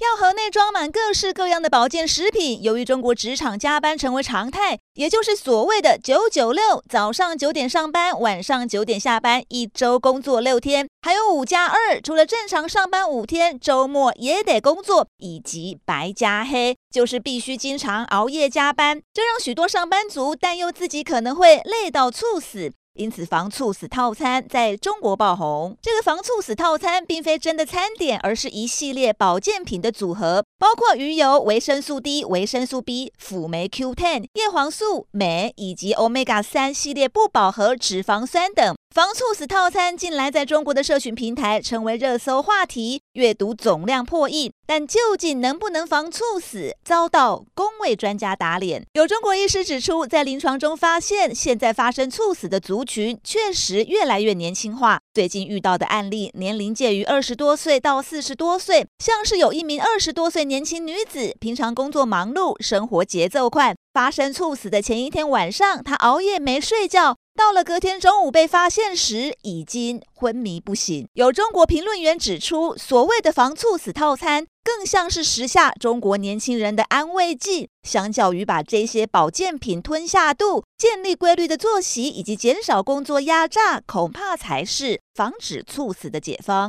药盒内装满各式各样的保健食品。由于中国职场加班成为常态，也就是所谓的“九九六”，早上九点上班，晚上九点下班，一周工作六天，还有五加二，除了正常上班五天，周末也得工作，以及白加黑，就是必须经常熬夜加班，这让许多上班族担忧自己可能会累到猝死。因此，防猝死套餐在中国爆红。这个防猝死套餐并非真的餐点，而是一系列保健品的组合，包括鱼油、维生素 D、维生素 B、辅酶 Q10、叶黄素、镁以及 Omega 三系列不饱和脂肪酸等。防猝死套餐近来在中国的社群平台成为热搜话题，阅读总量破亿。但究竟能不能防猝死，遭到公卫专家打脸。有中国医师指出，在临床中发现，现在发生猝死的族群确实越来越年轻化。最近遇到的案例，年龄介于二十多岁到四十多岁，像是有一名二十多岁年轻女子，平常工作忙碌，生活节奏快，发生猝死的前一天晚上，她熬夜没睡觉。到了隔天中午被发现时，已经昏迷不醒。有中国评论员指出，所谓的防猝死套餐，更像是时下中国年轻人的安慰剂。相较于把这些保健品吞下肚，建立规律的作息以及减少工作压榨，恐怕才是防止猝死的解方。